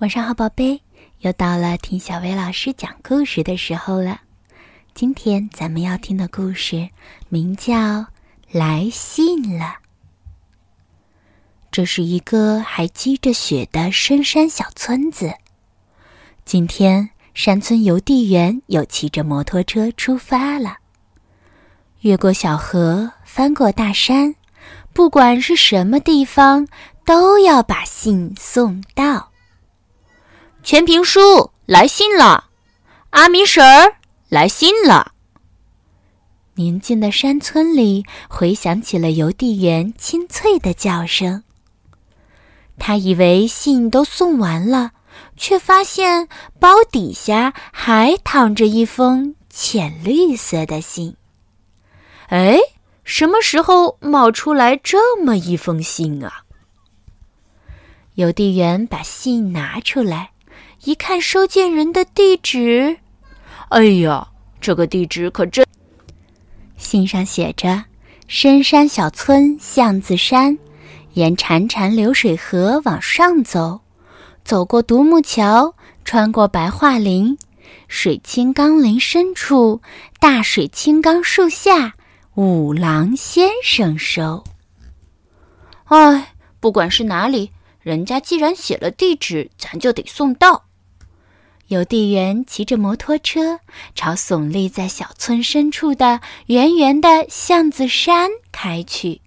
晚上好，宝贝，又到了听小薇老师讲故事的时候了。今天咱们要听的故事名叫《来信了》。这是一个还积着雪的深山小村子。今天，山村邮递员又骑着摩托车出发了，越过小河，翻过大山，不管是什么地方，都要把信送到。全平叔来信了，阿米婶儿来信了。宁静的山村里回响起了邮递员清脆的叫声。他以为信都送完了，却发现包底下还躺着一封浅绿色的信。哎，什么时候冒出来这么一封信啊？邮递员把信拿出来。一看收件人的地址，哎呀，这个地址可真……信上写着：“深山小村巷子山，沿潺潺流水河往上走，走过独木桥，穿过白桦林，水清冈林深处，大水青冈树下，五郎先生收。”哎，不管是哪里，人家既然写了地址，咱就得送到。邮递员骑着摩托车朝耸立在小村深处的圆圆的巷子山开去。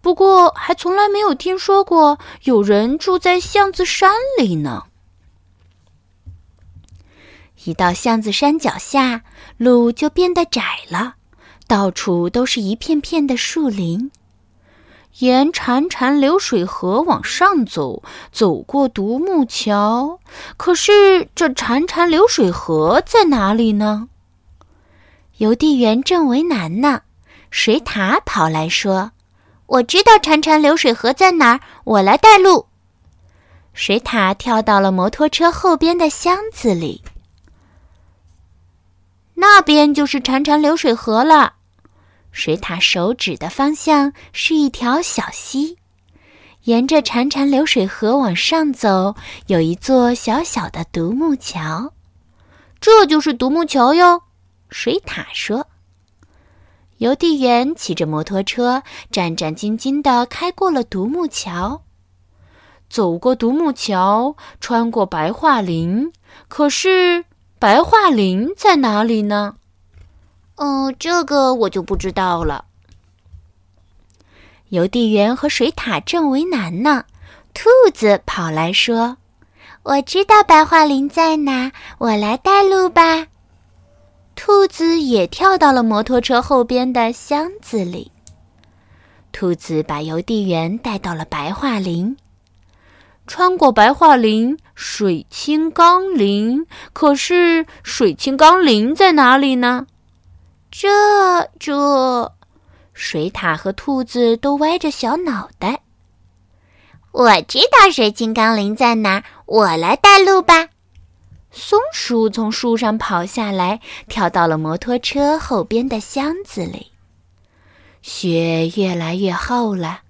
不过，还从来没有听说过有人住在巷子山里呢。一到巷子山脚下，路就变得窄了，到处都是一片片的树林。沿潺潺流水河往上走，走过独木桥。可是这潺潺流水河在哪里呢？邮递员正为难呢。水獭跑来说：“我知道潺潺流水河在哪儿，我来带路。”水獭跳到了摩托车后边的箱子里。那边就是潺潺流水河了。水獭手指的方向是一条小溪，沿着潺潺流水河往上走，有一座小小的独木桥。这就是独木桥哟，水獭说。邮递员骑着摩托车，战战兢兢地开过了独木桥，走过独木桥，穿过白桦林。可是，白桦林在哪里呢？哦，这个我就不知道了。邮递员和水獭正为难呢，兔子跑来说：“我知道白桦林在哪，我来带路吧。”兔子也跳到了摩托车后边的箱子里。兔子把邮递员带到了白桦林，穿过白桦林，水清冈林。可是，水清冈林在哪里呢？这这，水獭和兔子都歪着小脑袋。我知道水晶冈林在哪，我来带路吧。松鼠从树上跑下来，跳到了摩托车后边的箱子里。雪越来越厚了，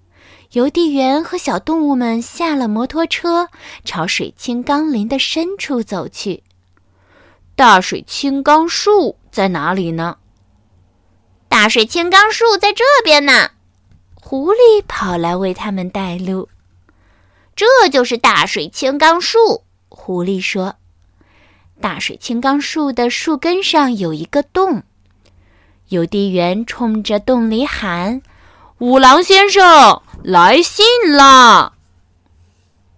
邮递员和小动物们下了摩托车，朝水清冈林的深处走去。大水青冈树在哪里呢？大水青冈树在这边呢，狐狸跑来为他们带路。这就是大水青冈树，狐狸说。大水青冈树的树根上有一个洞，邮递员冲着洞里喊：“五郎先生来信了。”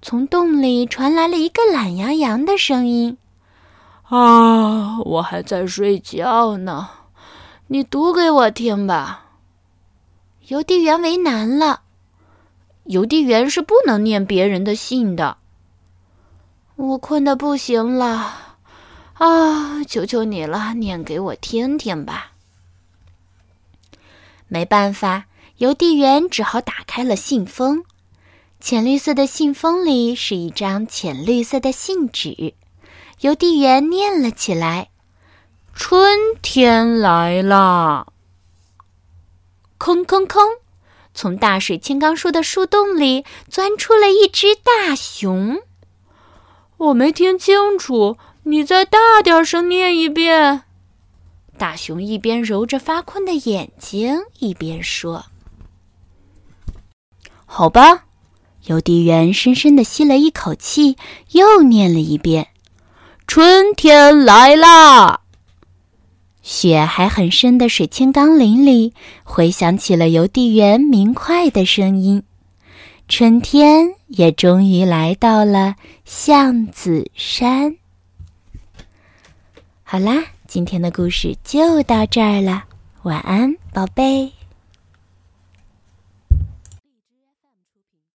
从洞里传来了一个懒洋洋的声音：“啊，我还在睡觉呢。”你读给我听吧。邮递员为难了，邮递员是不能念别人的信的。我困得不行了，啊！求求你了，念给我听听吧。没办法，邮递员只好打开了信封。浅绿色的信封里是一张浅绿色的信纸，邮递员念了起来。春天来了，吭吭吭！从大水青冈树的树洞里钻出了一只大熊。我没听清楚，你再大点声念一遍。大熊一边揉着发困的眼睛，一边说：“好吧。”邮递员深深的吸了一口气，又念了一遍：“春天来啦！”雪还很深的水清钢林里，回响起了邮递员明快的声音。春天也终于来到了橡子山。好啦，今天的故事就到这儿了，晚安，宝贝。